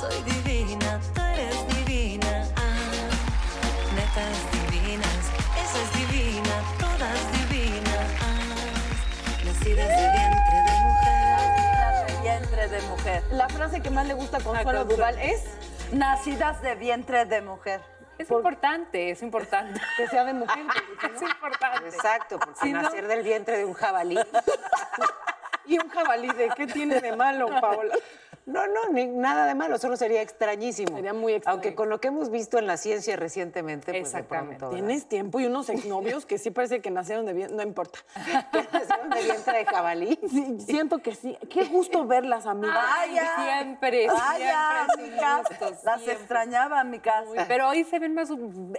Soy divina, tú eres divina. Ah, netas divinas, esa es divina, todas divinas. Ah, nacidas de vientre de mujer. de vientre de mujer. La frase que más le gusta a Consuelo A Consuelo. Duval es Nacidas de vientre de mujer. Es importante, es importante. que sea de mujer. Es importante. Exacto, porque Si no- nacer del vientre de un jabalí. Y un jabalí, ¿de qué tiene de malo, Paola? No, no, ni- nada de malo, solo sería extrañísimo. Sería muy extraño. Aunque con lo que hemos visto en la ciencia recientemente, pues de Exactamente. pronto, Tienes tiempo y unos exnovios que sí parece que nacieron de bien, no importa. Nacieron de vientre de jabalí. Sí, siento que sí. Qué gusto verlas, amigas. Vaya. Siempre, Vaya, siempre. amigas. gusto, Las siempre. extrañaba, amigas. Pero hoy se ven más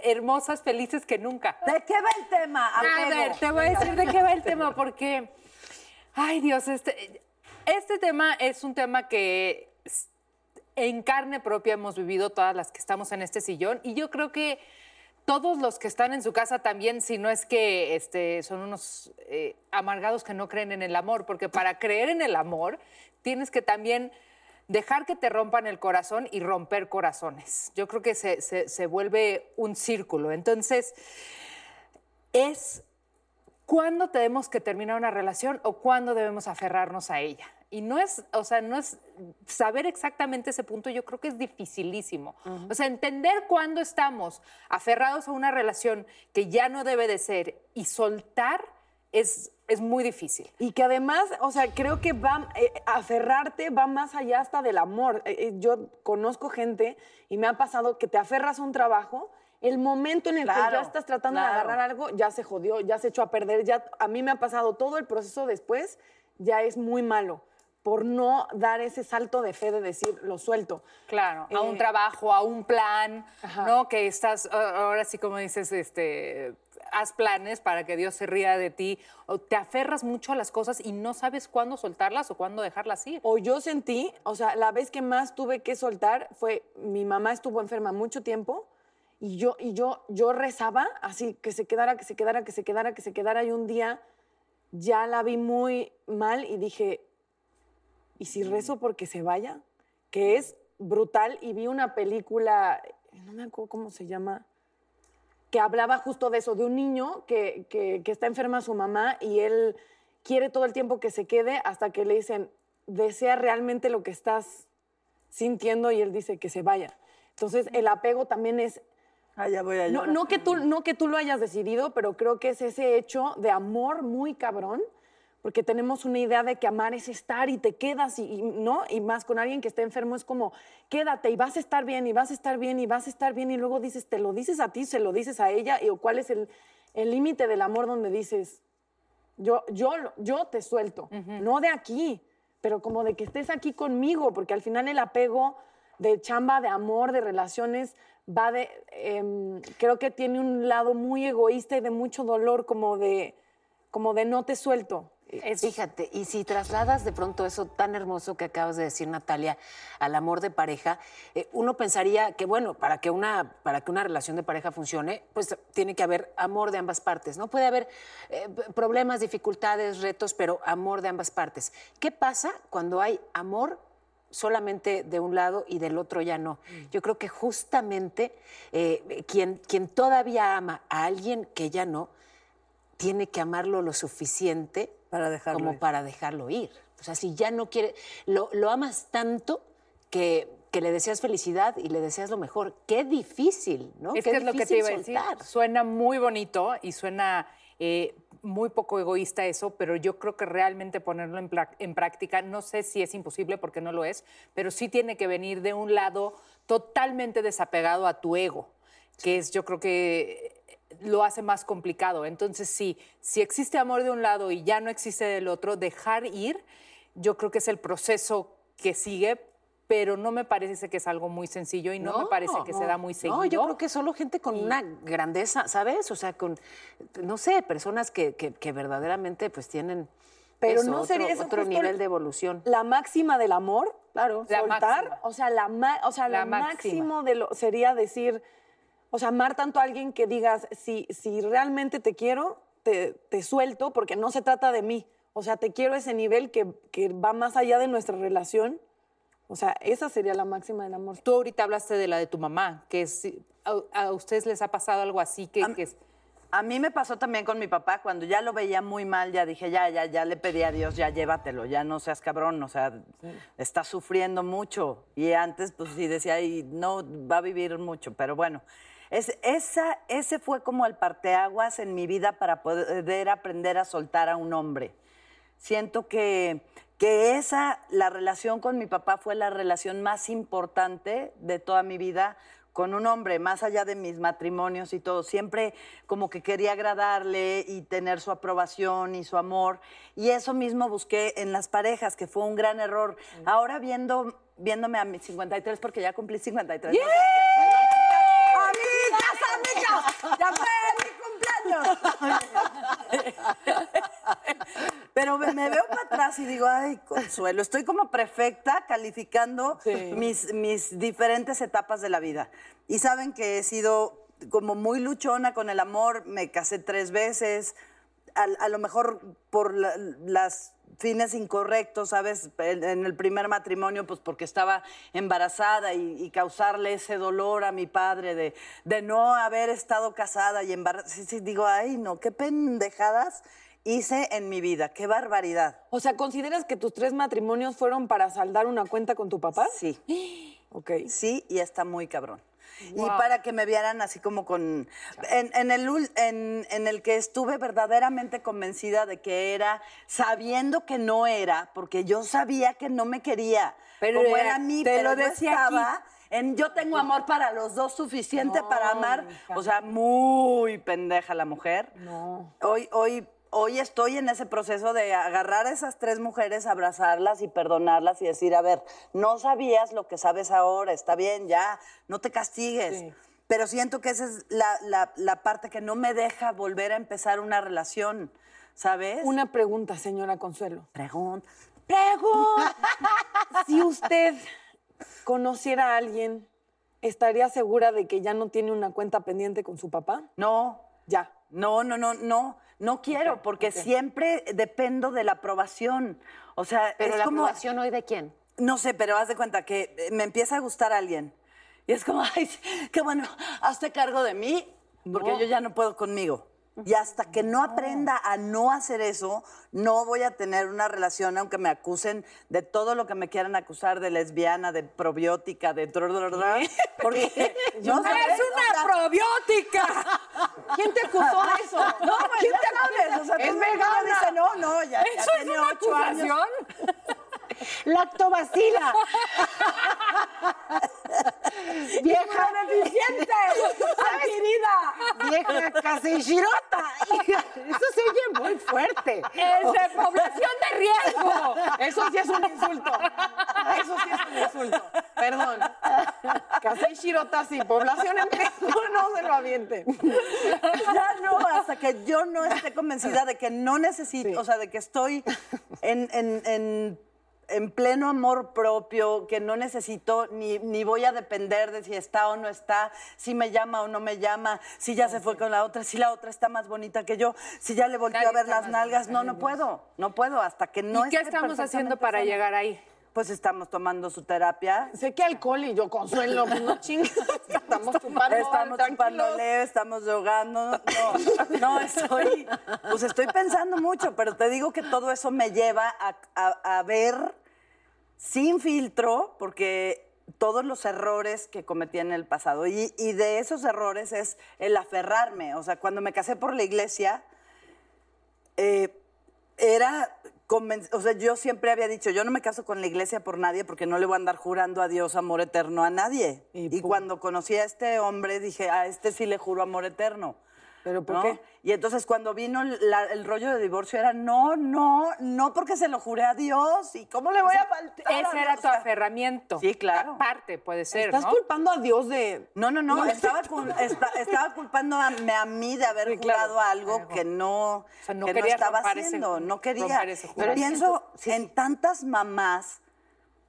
hermosas, felices que nunca. ¿De qué va el tema? A ver, te voy a decir de qué va el tema, porque, ay Dios, este, este tema es un tema que en carne propia hemos vivido todas las que estamos en este sillón y yo creo que todos los que están en su casa también, si no es que este, son unos eh, amargados que no creen en el amor, porque para creer en el amor tienes que también dejar que te rompan el corazón y romper corazones. Yo creo que se, se- se vuelve un círculo. Entonces, es cuándo tenemos que terminar una relación o cuándo debemos aferrarnos a ella. Y no es, o sea, no es saber exactamente ese punto, yo creo que es dificilísimo. O sea, entender cuándo estamos aferrados a una relación que ya no debe de ser y soltar es, es muy difícil. Y que además, o sea, creo que va, eh, aferrarte va más allá hasta del amor. Eh, eh, yo conozco gente y me ha pasado que te aferras a un trabajo, el momento en el que Claro, ya estás tratando claro. de agarrar algo, ya se jodió, ya se echó a perder, ya a mí me ha pasado todo el proceso después, ya es muy malo por no dar ese salto de fe de decir, lo suelto. Claro, a un Eh, trabajo, a un plan, Ajá. ¿no? Que estás, ahora sí como dices, este, haz planes para que Dios se ría de ti, o te aferras mucho a las cosas y no sabes cuándo soltarlas o cuándo dejarlas ir. O yo sentí, o sea, la vez que más tuve que soltar fue, mi mamá estuvo enferma mucho tiempo y yo, y yo, yo rezaba así, que se quedara, que se quedara, que se quedara, que se quedara y un día ya la vi muy mal y dije, ¿y si rezo porque se vaya? Que es brutal y vi una película, no me acuerdo cómo se llama, que hablaba justo de eso, de un niño que, que- que está enferma su mamá y él quiere todo el tiempo que se quede hasta que le dicen, desea realmente lo que estás sintiendo y él dice que se vaya. Entonces el apego también es, Ah, ya voy a no, no, que tú, no que tú lo hayas decidido, pero creo que es ese hecho de amor muy cabrón, porque tenemos una idea de que amar es estar y te quedas y, y- no, y más con alguien que está enfermo es como, quédate y vas a estar bien y vas a estar bien y vas a estar bien y luego dices, te lo dices a ti, se lo dices a ella, y o cuál es el límite del amor donde dices, yo, yo, yo te suelto, no de aquí, pero como de que estés aquí conmigo, porque al final el apego de chamba, de amor, de relaciones, va de, em, creo que tiene un lado muy egoísta y de mucho dolor, como de, como de no te suelto. Fíjate, y si trasladas de pronto eso tan hermoso que acabas de decir, Natalia, al amor de pareja, eh, uno pensaría que, bueno, para que, una, para que una relación de pareja funcione, pues tiene que haber amor de ambas partes, ¿no? Puede haber eh, problemas, dificultades, retos, pero amor de ambas partes. ¿Qué pasa cuando hay amor solamente de un lado y del otro ya no? Yo creo que justamente eh, quien, quien todavía ama a alguien que ya no, tiene que amarlo lo suficiente Para dejarlo como ir. para dejarlo ir. O sea, si ya no quiere, lo, lo amas tanto que que le deseas felicidad y le deseas lo mejor. Qué difícil, ¿no? Es Qué que es lo que te difícil iba a decir. soltar. Suena muy bonito y suena eh, muy poco egoísta eso, pero yo creo que realmente ponerlo en práctica, no sé si es imposible porque no lo es, pero sí tiene que venir de un lado totalmente desapegado a tu ego, que es yo creo que lo hace más complicado. Entonces, sí, si existe amor de un lado y ya no existe del otro, dejar ir, yo creo que es el proceso que sigue, pero no me parece que es algo muy sencillo y no, me parece que se da muy seguido. No, yo creo que solo gente con una grandeza, ¿sabes? O sea, con, no sé, personas que, que- que verdaderamente pues tienen Pero eso, no otro, sería eso otro justo nivel el- de evolución. La máxima del amor, Claro. La soltar, máxima. o sea, la, ma- o sea, La lo máxima. máximo de lo sería decir, o sea, amar tanto a alguien que digas, si, si realmente te quiero, te, te suelto, porque no se trata de mí. O sea, te quiero a ese nivel que, que va más allá de nuestra relación. O sea, esa sería la máxima del amor. Tú ahorita hablaste de la de tu mamá, que es, a, a ustedes les ha pasado algo así que, Am- que es- A mí me pasó también con mi papá, cuando ya lo veía muy mal, ya dije, ya, ya, ya le pedí a Dios, ya llévatelo, ya no seas cabrón, o sea, está sufriendo mucho. Y antes, pues sí decía, y no va a vivir mucho, pero bueno. Es, esa, ese fue como el parteaguas en mi vida para poder aprender a soltar a un hombre. Siento que, que esa, la relación con mi papá fue la relación más importante de toda mi vida con un hombre, más allá de mis matrimonios y todo. Siempre como que quería agradarle y tener su aprobación y su amor. Y eso mismo busqué en las parejas, que fue un gran error. Ahora viendo, viéndome a mis 53, porque ya cumplí 53. ¿no? ¡Amigas, amigas! ¡Ya fue mi cumpleaños! Pero me, me veo para atrás y digo, ay, Consuelo, estoy como perfecta calificando mis, mis diferentes etapas de la vida. Y saben que he sido como muy luchona con el amor, me casé tres veces, a, a lo mejor por la- las fines incorrectos, ¿sabes? En, en el primer matrimonio, pues porque estaba embarazada y, y causarle ese dolor a mi padre de, de no haber estado casada y embarazada. Sí, sí, digo, ay, no, qué pendejadas hice en mi vida, qué barbaridad. O sea, ¿consideras que tus tres matrimonios fueron para saldar una cuenta con tu papá? Sí. Ok. Sí, y está muy cabrón. Y para que me vieran así como con... En, en el, en, en el que estuve verdaderamente convencida de que era, sabiendo que no era, porque yo sabía que no me quería, Pero como era- era mí, te pero lo decía aquí. estaba en yo tengo amor para los dos suficiente para amar. O sea, muy pendeja la mujer. No. Hoy, hoy, hoy estoy en ese proceso de agarrar a esas tres mujeres, abrazarlas y perdonarlas y decir, a ver, no sabías lo que sabes ahora, está bien, ya, no te castigues. Sí. Pero siento que esa es la, la- la parte que no me deja volver a empezar una relación, ¿sabes? Una pregunta, señora Consuelo. pregunta. Pregunta. si usted conociera a alguien, ¿estaría segura de que ya no tiene una cuenta pendiente con su papá? No, Ya. No, no, no, no, no quiero, porque siempre dependo de la aprobación. O sea, Pero es la como, aprobación hoy de quién? no sé, pero haz de cuenta que eh, me empieza a gustar alguien. Y es como, ay, qué bueno, hazte cargo de mí, porque yo ya no puedo conmigo. Y hasta que no aprenda a no hacer eso, no voy a tener una relación, aunque me acusen de todo lo que me quieran acusar, de lesbiana, de probiótica, de... Porque no sé, ¡Es o sea, una probiótica! ¿Quién te acusó de eso? no, pues ya sabes, o sea, Es vegana. dice, no, no, ya, ya ¿Eso es una ocho años. acusación? Lactobacila. Vieja ¡Beneficiente! ¡Adquirida! vieja casillirota. Eso se oye muy fuerte. ¡Es de población de riesgo! Eso sí es un insulto. Eso sí es un insulto. Perdón. Casey Shirota, sí. Población en riesgo, no se lo aviente. Ya no, hasta que yo no esté convencida de que no necesito, o sea, de que estoy en, en- en- en pleno amor propio, que no necesito ni, ni voy a depender de si está o no está, si me llama o no me llama, si ya se fue con la otra, si la otra está más bonita que yo, si ya le volteó a ver las nalgas. No, no puedo, no puedo, hasta que no ¿Y qué esté estamos haciendo para sana. llegar ahí? Pues estamos tomando su terapia. Sé que alcohol y yo consuelo, pues no chingas. Estamos chupando. Estamos tranquilos. chupando leve, estamos jugando. No, no, estoy, pues estoy pensando mucho, pero te digo que todo eso me lleva a, a- a ver sin filtro, porque todos los errores que cometí en el pasado. Y, y de esos errores es el aferrarme. O sea, cuando me casé por la iglesia, eh, era, o sea, yo siempre había dicho, yo no me caso con la iglesia por nadie porque no le voy a andar jurando a Dios amor eterno a nadie. Y Y, cuando conocí a este hombre dije, a este sí le juro amor eterno. ¿Pero por ¿no? qué? Y entonces cuando vino la- el rollo de divorcio era, no, no, no porque se lo juré a Dios. ¿Y cómo le voy a faltar? a Ese era tu O aferramiento. Sí, claro. Aparte, puede ser, Estás ¿no? culpando a Dios de... No, no, no, estaba, cul- esta- estaba culpándome a mí de haber Sí, claro. jurado algo que no, sea, no que no querías estaba ese- haciendo, no quería. juramento. pienso en tantas mamás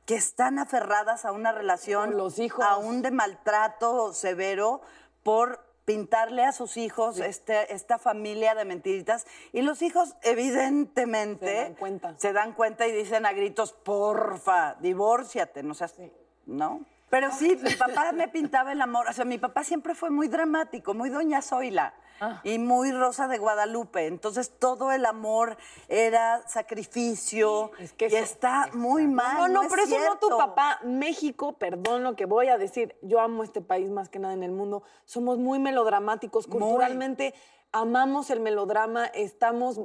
que están aferradas a una relación, los hijos. aún de maltrato severo, por pintarle a sus hijos este, esta familia de mentiritas. Y los hijos, evidentemente, Se dan cuenta. se dan cuenta y dicen a gritos, porfa, divórciate, no seas, ¿no? Pero sí, mi papá me pintaba el amor, o sea, mi papá siempre fue muy dramático, muy doña Zoila Ah. y muy Rosa de Guadalupe, entonces todo el amor era sacrificio Es que y eso- está muy mal. No, no, pero eso no tu papá. México, perdón lo que voy a decir, yo amo este país más que nada en el mundo. Somos muy melodramáticos, Muy. culturalmente amamos el melodrama, estamos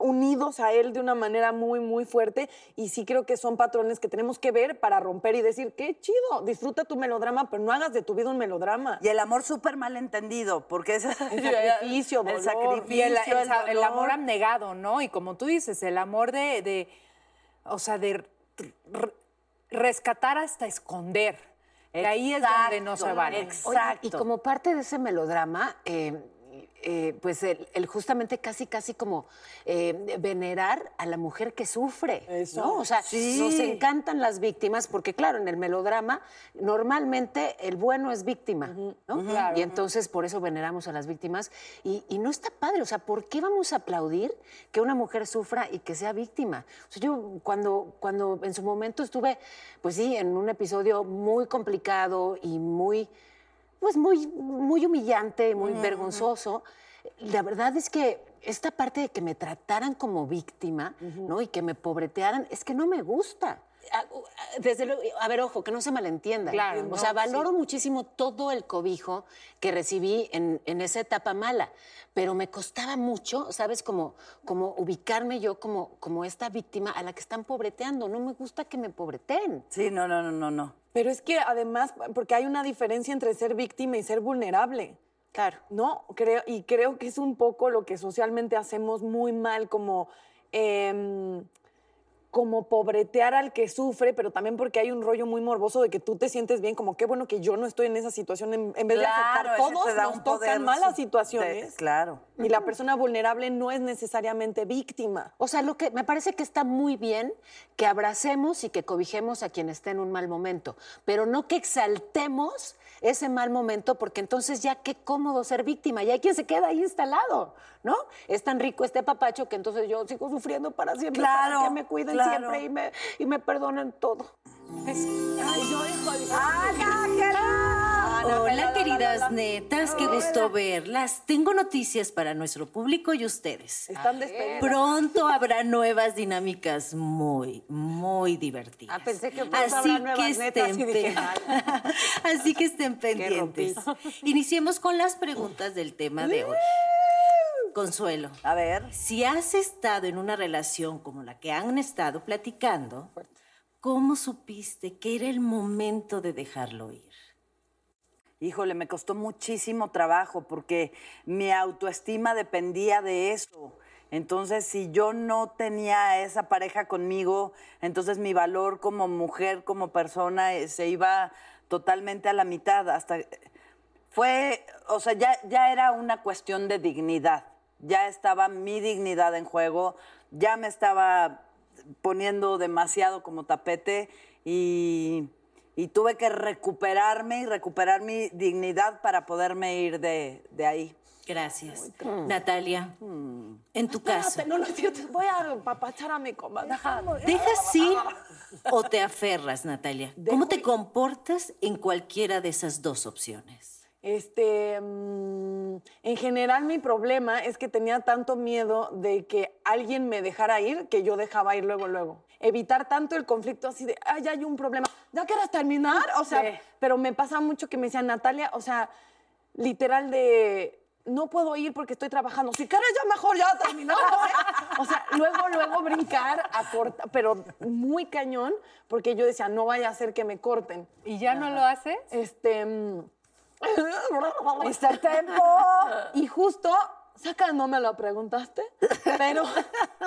unidos a él de una manera muy, muy fuerte y sí creo que son patrones que tenemos que ver para romper y decir, qué chido, disfruta tu melodrama, pero no hagas de tu vida un melodrama. Y el amor súper mal entendido, porque es El sacrificio, el sacrificio, Y el, el- el el dolor. amor abnegado, ¿no? Y como tú dices, el amor de, de- o sea, de rescatar hasta esconder. Que ahí es donde no se vale. exacto. Oye, y como parte de ese melodrama, eh, eh, pues el, el justamente casi, casi como eh, venerar a la mujer que sufre. Eso. ¿no? O sea, Sí. nos encantan las víctimas, porque claro, en el melodrama normalmente el bueno es víctima, ¿no? Y entonces por eso veneramos a las víctimas. Y, y no está padre, o sea, ¿por qué vamos a aplaudir que una mujer sufra y que sea víctima? O sea, yo cuando, cuando en su momento estuve, pues sí, en un episodio muy complicado y muy pues muy, muy humillante, muy vergonzoso. La verdad es que esta parte de que me trataran como víctima, ¿no? Y que me pobretearan, es que no me gusta. A- a- Desde luego, a ver, ojo, que no se malentienda. Claro, o no, sea, valoro muchísimo todo el cobijo que recibí en, en esa etapa mala, pero me costaba mucho, ¿sabes? Como, como ubicarme yo como, como esta víctima a la que están pobreteando. No me gusta que me pobreteen. Sí, no, no, no, no, no. Pero es que además, porque hay una diferencia entre ser víctima y ser vulnerable. Claro. No, creo, y creo que es un poco lo que socialmente hacemos muy mal, como, em, como pobretear al que sufre, pero también porque hay un rollo muy morboso de que tú te sientes bien, como qué bueno que yo no estoy en esa situación, en, en vez de aceptar, todos te da nos poder tocan malas situaciones. de- claro. Y la persona vulnerable no es necesariamente víctima. O sea, lo que me parece que está muy bien que abracemos y que cobijemos a quien esté en un mal momento, pero no que exaltemos ese mal momento, porque entonces ya qué cómodo ser víctima, y hay quien se queda ahí instalado, ¿no? Es tan rico este papacho que entonces yo sigo sufriendo para siempre, Claro, para que me cuiden claro. siempre y me, y me perdonen todo. Hola, queridas netas, qué gusto verlas. Tengo noticias para nuestro público y ustedes. Están despedidas. Pronto habrá nuevas dinámicas muy, muy divertidas. Ah, pensé que pronto habrá nuevas netas y dije, pe- Así que estén pendientes. Iniciemos con las preguntas del tema de hoy. Consuelo, A ver. si has estado en una relación como la que han estado platicando, ¿cómo supiste que era el momento de dejarlo ir? Híjole, me costó muchísimo trabajo porque mi autoestima dependía de eso. Entonces, si yo no tenía esa pareja conmigo, entonces mi valor como mujer, como persona, eh, se iba totalmente a la mitad. Hasta fue, o sea, ya, ya era una cuestión de dignidad. Ya estaba mi dignidad en juego, ya me estaba poniendo demasiado como tapete y, y tuve que recuperarme y recuperar mi dignidad para poderme ir de, de ahí. Gracias. Natalia, en tu caso, Espérate, no, no es cierto. Voy a papachar a mi comadre. ¿dejas ir o te aferras, Natalia? ¿Cómo te comportas en cualquiera de esas dos opciones? Este, mm, en general mi problema es que tenía tanto miedo de que alguien me dejara ir que yo dejaba ir luego, luego. Evitar tanto el conflicto así de, ay, ya hay un problema, ¿ya quieres terminar? O sea, Sí. pero me pasa mucho que me decían, Natalia, o sea, literal de, no puedo ir porque estoy trabajando. Si quieres ya mejor ya terminamos. ¿eh?". O sea, luego, luego brincar a cortar, pero muy cañón, porque yo decía, no vaya a ser que me corten. ¿Y ya no lo haces? Este. Está el tiempo. Y justo, saca, no me lo preguntaste, pero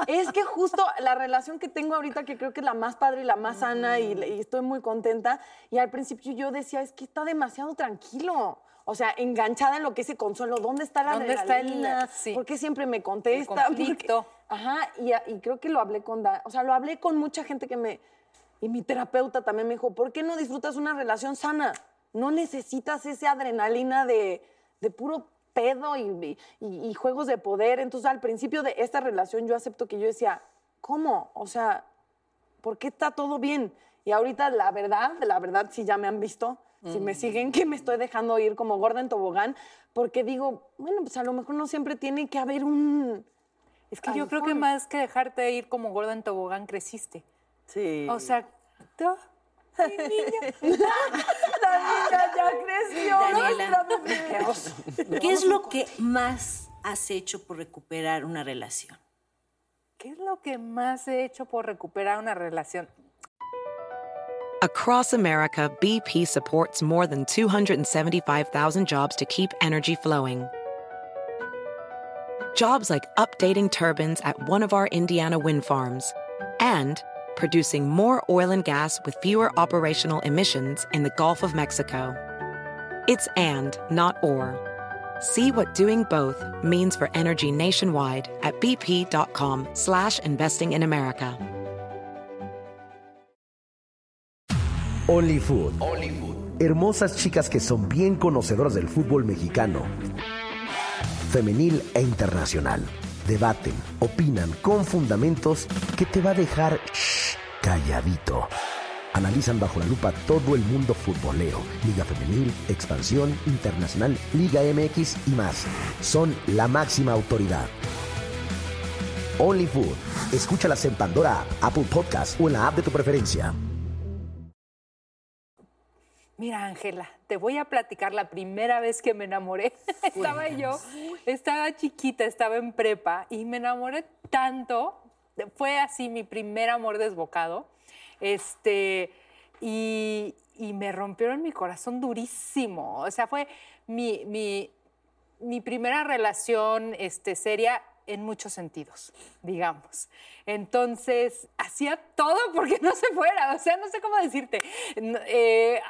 es que justo la relación que tengo ahorita, que creo que es la más padre y la más sana, y, y estoy muy contenta. Y al principio yo decía, es que está demasiado tranquilo. O sea, enganchada en lo que es el consuelo. ¿Dónde está la ¿Dónde está el- sí. ¿Por qué siempre me contesta? El conflicto. Porque- Ajá, y, y creo que lo hablé con, Da- o sea, lo hablé con mucha gente que me, y mi terapeuta también me dijo, ¿por qué no disfrutas una relación sana? No necesitas esa adrenalina de, de puro pedo y, y- y juegos de poder. Entonces, al principio de esta relación, yo acepto que yo decía, ¿cómo? O sea, ¿por qué está todo bien? Y ahorita, la verdad, la verdad, si ya me han visto, si me siguen, que me estoy dejando ir como gorda en tobogán, porque digo, bueno, pues a lo mejor no siempre tiene que haber un... Es que yo creo que más que dejarte ir como gorda en tobogán, creciste. Sí. O sea, tú- La niña ya creció. Daniela. nuestra bebé. ¿Qué es lo que más has hecho por recuperar una relación? ¿qué es lo que más he hecho por recuperar una relación? Across America, BP supports more than 275,000 jobs to keep energy flowing. Jobs like updating turbines at one of our Indiana wind farms and producing more oil and gas with fewer operational emissions in the Gulf of Mexico. It's and, not or. See what doing both means for energy nationwide at bp.com slash investing in America. OnlyFood. Hermosas chicas que son bien conocedoras del fútbol mexicano. Femenil e internacional. Debaten, opinan con fundamentos que te va a dejar calladito. Analizan bajo la lupa todo el mundo futbolero, Liga Femenil, Expansión, Internacional, Liga MX y más. Son la máxima autoridad. OnlyFood. Escúchalas en Pandora, Apple Podcast o en la app de tu preferencia. Mira, Ángela, te voy a platicar la primera vez que me enamoré. estaba yo, estaba chiquita, estaba en prepa y me enamoré tanto. Fue así mi primer amor desbocado. Este, y, y me rompieron mi corazón durísimo. O sea, fue mi, mi, mi primera relación este, seria en muchos sentidos, digamos. Entonces, hacía todo porque no se fuera, o sea, no sé cómo decirte. Eh,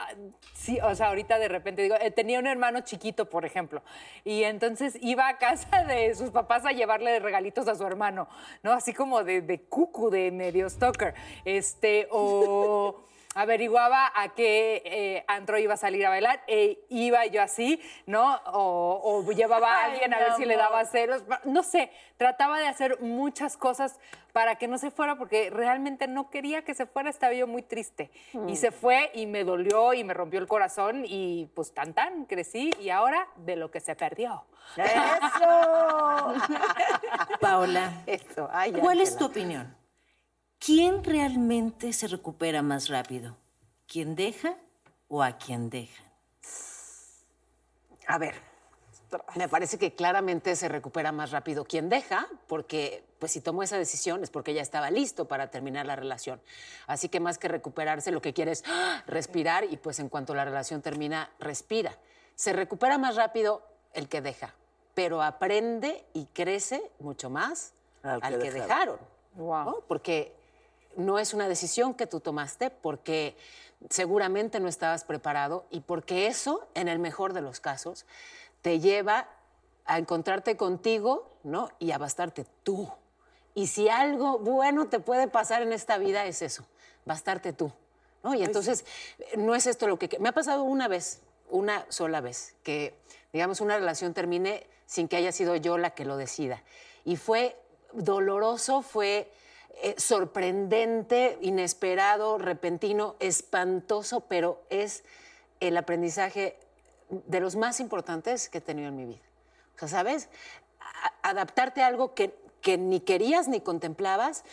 sí, o sea, ahorita de repente digo, eh, tenía un hermano chiquito, por ejemplo, y entonces iba a casa de sus papás a llevarle regalitos a su hermano, ¿no? Así como de, de cucu, de medio stalker, este, o averiguaba a qué eh, antro iba a salir a bailar, e iba yo así, ¿no? O, o llevaba a Ay, alguien a ver si le daba celos, no sé, trataba de hacer muchas cosas para que no se fuera, porque realmente no quería que se fuera, estaba yo muy triste. Y se fue y me dolió y me rompió el corazón y pues tan tan, crecí y ahora de lo que se perdió. ¡Eso! Paola, Eso, ay, ¿cuál es tu opinión? ¿Quién realmente se recupera más rápido? ¿Quién deja o a quién deja? A ver, me parece que claramente se recupera más rápido quien deja, porque pues si tomó esa decisión es porque ya estaba listo para terminar la relación. Así que más que recuperarse, lo que quiere es ¡ah! respirar y pues en cuanto la relación termina, respira. Se recupera más rápido el que deja, pero aprende y crece mucho más Al al que que, dejaron. dejaron. Wow. ¿no? Porque no es una decisión que tú tomaste, porque seguramente no estabas preparado y porque eso, en el mejor de los casos, te lleva a encontrarte contigo, ¿no? Y a bastarte tú. Y si algo bueno te puede pasar en esta vida es eso, bastarte tú. ¿no? Y entonces, no es esto lo que... Me ha pasado una vez, una sola vez, que, digamos, una relación termine sin que haya sido yo la que lo decida. Y fue doloroso, fue eh, sorprendente, inesperado, repentino, espantoso, pero es el aprendizaje de los más importantes que he tenido en mi vida. O sea, ¿sabes? Adaptarte a algo que, que ni querías ni contemplabas,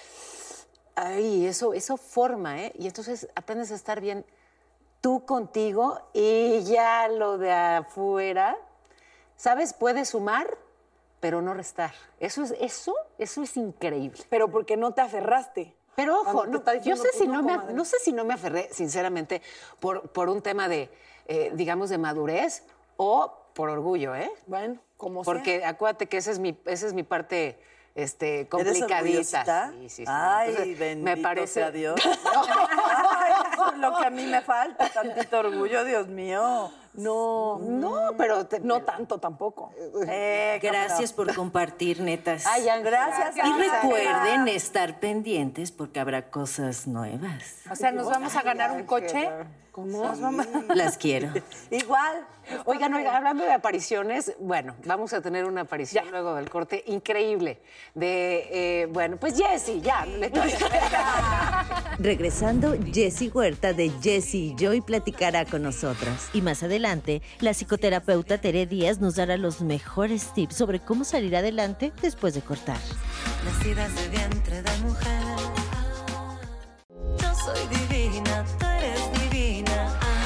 ay, eso, eso forma, ¿eh? Y entonces aprendes a estar bien tú contigo y ya lo de afuera, ¿sabes? Puedes sumar, pero no restar. Eso es, eso, eso es increíble. Pero porque no te aferraste. Pero ojo, no, yo sé si no, me, no sé si no me aferré, sinceramente, por, por un tema de, eh, digamos, de madurez o por orgullo, ¿eh? Bueno, como sea. Porque acuérdate que esa es mi, esa es mi parte este, ¿Eres complicadita. orgullosita? Sí, sí, sí. Ay, Entonces, bendito me parece sea Dios. lo que a mí me falta, tantito orgullo, Dios mío. No, No, pero te- no tanto tampoco. Eh, Gracias por compartir, netas. Ay, Gracias, y recuerden estar pendientes porque habrá cosas nuevas. O sea, nos vamos a ganar un coche. ¿Cómo? Las quiero. Igual. Oigan, oigan, hablando de apariciones, bueno, vamos a tener una aparición luego del corte increíble de, eh, bueno, pues Jessie, ya. le- Regresando, Jessie Huerta de Jessie y Joy platicará con nosotras. Y más adelante, la psicoterapeuta Tere Díaz nos dará los mejores tips sobre cómo salir adelante después de cortar. nacidas de vientre de mujer. Yo soy divina, tú eres divina. Ah,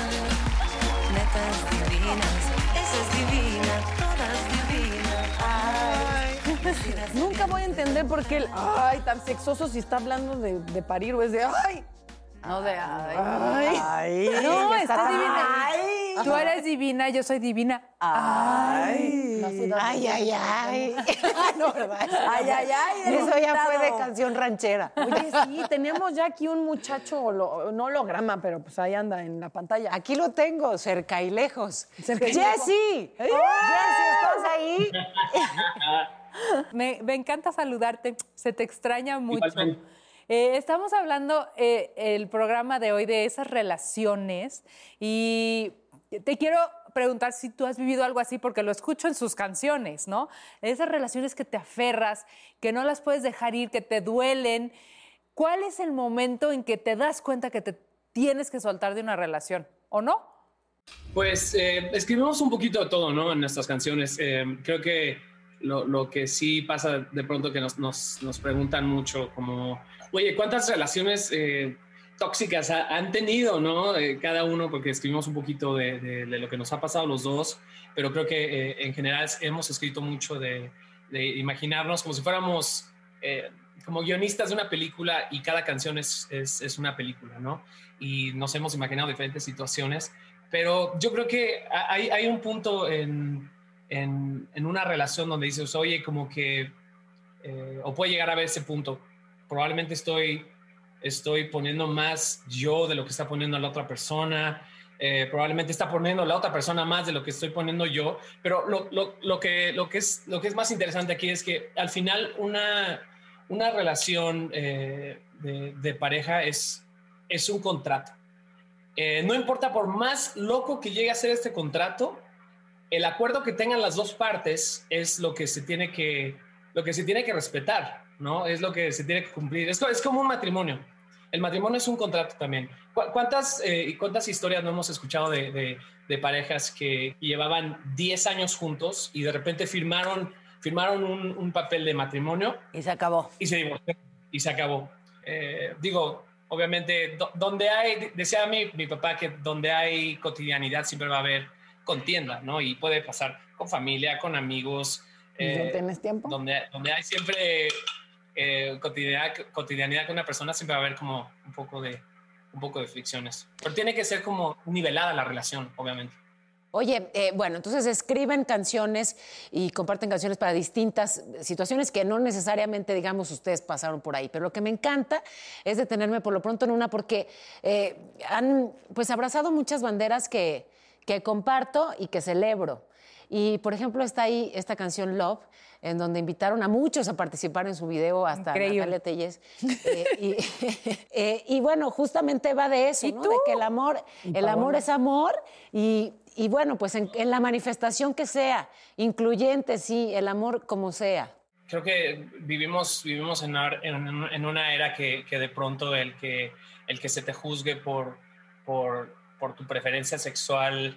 Nunca voy a entender por qué el ay tan sexoso si está hablando de, de parir o es de ay. No de ay. Ay. Ay. No, está divina. Ay. Tú eres divina, yo soy divina. Ay. Ay, ay, ay. no, ¿verdad? Ay, ay, ay. Eso ya fue de canción ranchera. Oye, sí, tenemos ya aquí un muchacho, holo- no holograma, pero pues ahí anda en la pantalla. Aquí lo tengo, cerca y lejos. Cerca y lejos. Jessie. Jessie, ¿estás ahí? Me, me encanta saludarte, se te extraña mucho. Eh, estamos hablando eh, el programa de hoy de esas relaciones y te quiero preguntar si tú has vivido algo así porque lo escucho en sus canciones, ¿no? Esas relaciones que te aferras, que no las puedes dejar ir, que te duelen. ¿Cuál es el momento en que te das cuenta que te tienes que soltar de una relación o no? Pues eh, escribimos un poquito de todo, ¿no? En nuestras canciones. Eh, creo que lo, lo que sí pasa de pronto que nos, nos, nos preguntan mucho, como, oye, ¿cuántas relaciones eh, tóxicas ha- han tenido, ¿no? Eh, cada uno, porque escribimos un poquito de, de- lo que nos ha pasado los dos, pero creo que eh, en general hemos escrito mucho de, de imaginarnos como si fuéramos... como guionistas de una película y cada canción es, es, es una película, ¿no? Y nos hemos imaginado diferentes situaciones pero yo creo que hay, hay un punto en, en, una relación donde dices, oye, como que, eh, o puede llegar a ver ese punto, probablemente estoy, estoy poniendo más yo de lo que está poniendo la otra persona, eh, probablemente está poniendo la otra persona más de lo que estoy poniendo yo, pero lo, lo, lo, que, lo, que, es, lo que es más interesante aquí es que al final una, una relación eh, de, pareja es, es un contrato. No importa por más loco que llegue a ser este contrato, el acuerdo que tengan las dos partes es lo que se tiene que, lo que, se tiene que respetar, ¿no? Es lo que se tiene que cumplir. Es, co- es como un matrimonio. El matrimonio es un contrato también. ¿Cu- ¿Cuántas, eh, cuántas historias no hemos escuchado de, de- de parejas que llevaban 10 años juntos y de repente firmaron, firmaron un, un papel de matrimonio Y se acabó. y se divorciaron y se acabó. Eh, digo, obviamente, do- donde hay, decía mi, mi papá que donde hay cotidianidad siempre va a haber contienda, ¿no? Y puede pasar con familia, con amigos. ¿Y no eh, tienes tiempo? donde, donde hay siempre eh, cotidianidad, cotidianidad con una persona, siempre va a haber como un poco de un poco de fricciones. Pero tiene que ser como nivelada la relación, obviamente. Oye, eh, bueno, entonces escriben canciones y comparten canciones para distintas situaciones que no necesariamente, digamos, ustedes pasaron por ahí. Pero lo que me encanta es detenerme por lo pronto en una porque eh, han pues abrazado muchas banderas que, que comparto y que celebro. Y, por ejemplo, está ahí esta canción Love, en donde invitaron a muchos a participar en su video, hasta Increíble. Natalia Telles. Eh, y, eh, y bueno, justamente va de eso, ¿Y ¿no? tú? De que el amor, el amor es amor y, y bueno, pues en, en la manifestación que sea, incluyente, sí, el amor como sea. creo que vivimos, vivimos en, una- en, en una era que, que de pronto el que, el que se te juzgue por, por, por tu preferencia sexual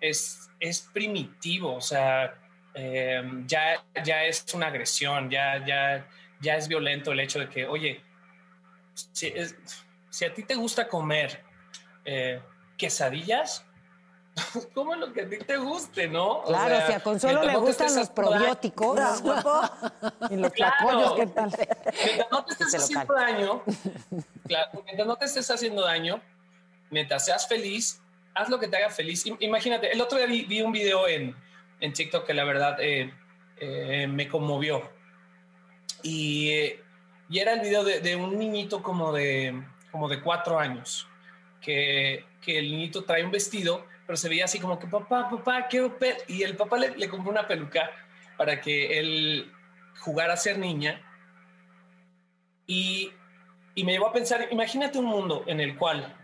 es, es primitivo, o sea, eh, ya, ya es una agresión, ya, ya, ya es violento el hecho de que, oye, si, es- si a ti te gusta comer eh, quesadillas, come lo que a ti te guste, ¿no? O Claro, sea, si a Consuelo le gustan los daño- probióticos. Y los Claro. tlacoyos, ¿qué tal? Mientras no te estés haciendo daño, claro, mientras no te estés haciendo daño, mientras seas feliz, haz lo que te haga feliz. Im- Imagínate, el otro día vi, un video en, en TikTok que la verdad eh, eh, me conmovió. Y, y era el video de, de un niñito como de, como de cuatro años, que, que el niñito trae un vestido, pero se veía así como que papá, papá, quiero pe-". Y el papá le, le compró una peluca para que él jugara a ser niña. Y, y me llevó a pensar, imagínate un mundo en el cual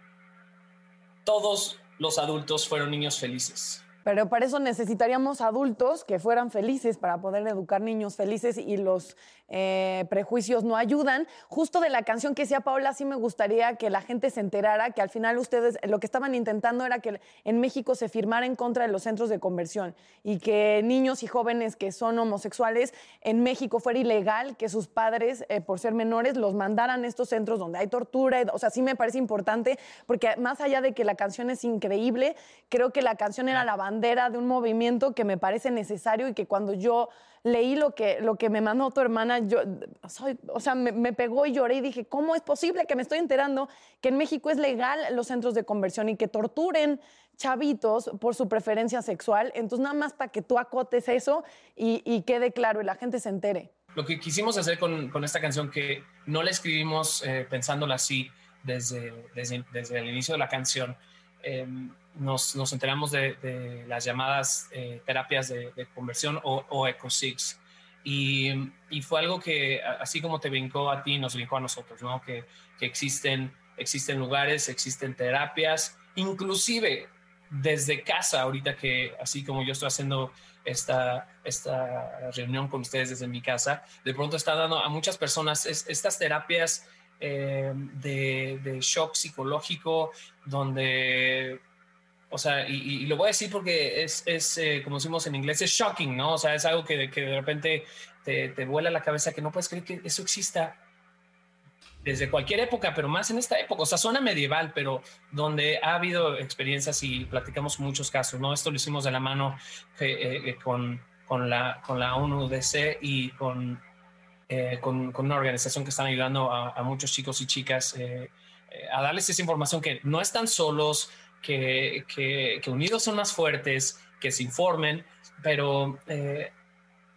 todos los adultos fueron niños felices. Pero para eso necesitaríamos adultos que fueran felices para poder educar niños felices y los eh, prejuicios no ayudan. Justo de la canción que decía Paola, sí me gustaría que la gente se enterara que al final ustedes lo que estaban intentando era que en México se firmara en contra de los centros de conversión y que niños y jóvenes que son homosexuales en México fuera ilegal que sus padres, eh, por ser menores, los mandaran a estos centros donde hay tortura. O sea, sí me parece importante porque más allá de que la canción es increíble, creo que la canción era la bandera de un movimiento que me parece necesario y que cuando yo leí lo que, lo que me mandó tu hermana, yo, soy, o sea, me, me pegó y lloré y dije, ¿cómo es posible que me estoy enterando que en México es legal los centros de conversión y que torturen chavitos por su preferencia sexual? Entonces, nada más para que tú acotes eso y, y quede claro y la gente se entere. Lo que quisimos hacer con, con esta canción, que no la escribimos eh, pensándola así desde, desde, desde el inicio de la canción, eh, nos, nos enteramos de, las llamadas eh, terapias de, conversión o, o ECO6. Y, fue algo que, así como te brincó a ti, nos brincó a nosotros, ¿no? Que, existen, existen lugares, existen terapias, inclusive desde casa, ahorita que así como yo estoy haciendo esta, esta reunión con ustedes desde mi casa, de pronto está dando a muchas personas es- estas terapias eh, de shock psicológico, donde, o sea, y, y- lo voy a decir porque es, es eh, como decimos en inglés, es shocking, ¿no? O sea, es algo que, que de repente te, te vuela la cabeza, que no puedes creer que eso exista desde cualquier época, pero más en esta época, o sea, zona medieval, pero donde ha habido experiencias y platicamos muchos casos, ¿no? Esto lo hicimos de la mano eh, eh, con, con, la, con la ONU-DC y con, eh, con, con una organización que están ayudando a, a muchos chicos y chicas eh, eh, a darles esa información que no están solos, que, que, unidos son más fuertes, que se informen, pero eh,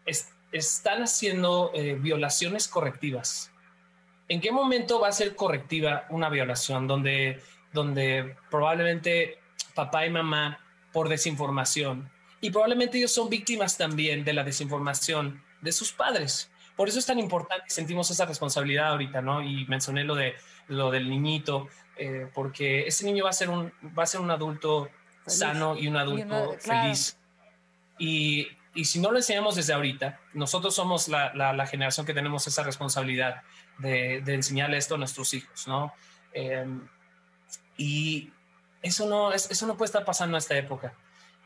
es- están haciendo eh, violaciones correctivas. ¿En qué momento va a ser correctiva una violación donde, donde probablemente papá y mamá por desinformación y probablemente ellos son víctimas también de la desinformación de sus padres? Por eso es tan importante sentimos esa responsabilidad ahorita, ¿no? Y mencioné lo, de, lo del niñito, eh, porque ese niño va a ser un, va a ser un adulto Feliz. sano y un Y adulto una- claro. feliz. Y, y si no lo enseñamos desde ahorita, nosotros somos la, la- la generación que tenemos esa responsabilidad de, de enseñarle esto a nuestros hijos, ¿no? Eh, y eso no, es- eso no puede estar pasando en esta época.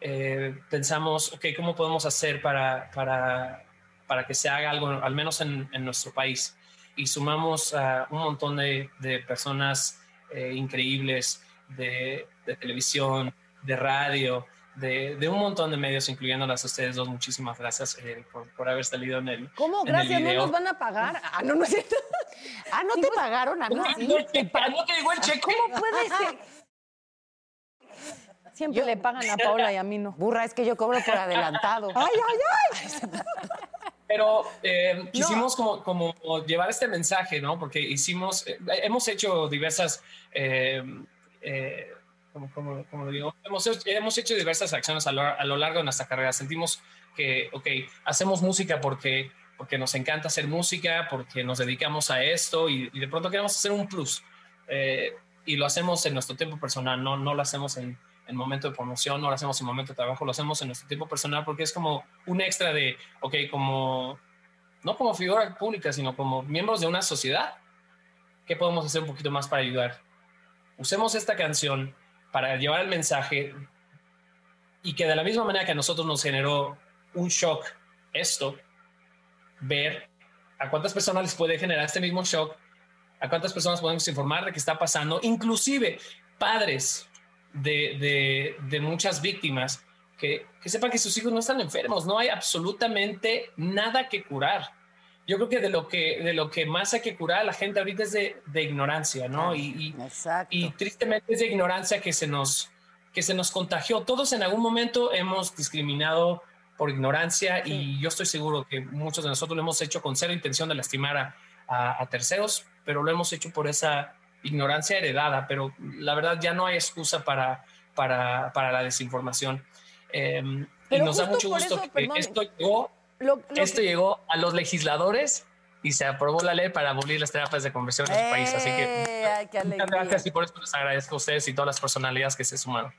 Eh, pensamos, ok, ¿cómo podemos hacer para, para, para que se haga algo, al menos en, en nuestro país? Y sumamos a un montón de, de personas eh, increíbles de, de televisión, de radio, de, de un montón de medios, incluyéndolas a ustedes dos. Muchísimas gracias eh, por, por haber salido en el, ¿Cómo? en el Gracias, ¿no nos van a pagar? Ah, no, no es cierto. Ah, ¿no te pagaron a mí? ¿No sí? te el cheque? ¿Cómo puede ser? Siempre le pagan a Paola y a mí no. Burra, es que yo cobro por adelantado. ¡Ay, ay, ay! Pero eh, quisimos como, como llevar este mensaje, ¿no? Porque hicimos, eh, hemos hecho diversas, eh, eh, ¿cómo, cómo- cómo lo digo? Hemos, hecho- hemos hecho diversas acciones a lo, a lo largo de nuestra carrera. Sentimos que, ok, hacemos música porque, porque nos encanta hacer música, porque nos dedicamos a esto y, y de pronto queremos hacer un plus. Y lo hacemos en nuestro tiempo personal, no, no lo hacemos en, en momento de promoción, no lo hacemos en momento de trabajo, lo hacemos en nuestro tiempo personal porque es como un extra de, ok, como, no como figura pública, sino como miembros de una sociedad, ¿qué podemos hacer un poquito más para ayudar? Usemos esta canción para llevar el mensaje y que de la misma manera que a nosotros nos generó un shock esto, ver a cuántas personas les puede generar este mismo shock, a cuántas personas podemos informar de qué está pasando, inclusive padres de, de, de muchas víctimas que, que sepan que sus hijos no están enfermos, no hay absolutamente nada que curar. Yo creo que de lo que, de lo que más hay que curar a la gente ahorita es de, de ignorancia, ¿no? Y, y, y tristemente es de ignorancia que se, nos, que se nos contagió. Todos en algún momento hemos discriminado por ignorancia y yo estoy seguro que muchos de nosotros lo hemos hecho con cero intención de lastimar a, a, a terceros, pero lo hemos hecho por esa ignorancia heredada, pero la verdad ya no hay excusa para, para, para la desinformación. Eh, y nos da mucho gusto eso, que perdón, esto llegó, Lo- lo esto que- llegó a los legisladores y se aprobó la ley para abolir las terapias de conversión en su país. Así que ¡Eh! Ay, muchas gracias y por eso les agradezco a ustedes y todas las personalidades que se sumaron.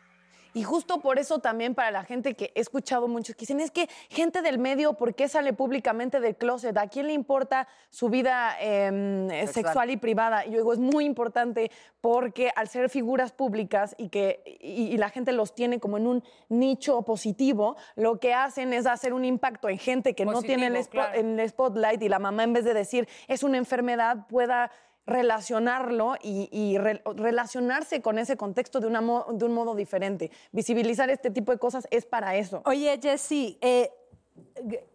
Y justo por eso también para la gente que he escuchado muchos que dicen, es que gente del medio, ¿por qué sale públicamente del closet? ¿A quién le importa su vida em, sexual. y privada? Y yo digo, es muy importante porque al ser figuras públicas y que y, y la gente los tiene como en un nicho positivo, lo que hacen es hacer un impacto en gente que no tiene claro. el spotlight y la mamá en vez de decir es una enfermedad pueda relacionarlo y, y re- relacionarse con ese contexto de, una mo- de un modo diferente. Visibilizar este tipo de cosas es para eso. Oye, Jessy, eh,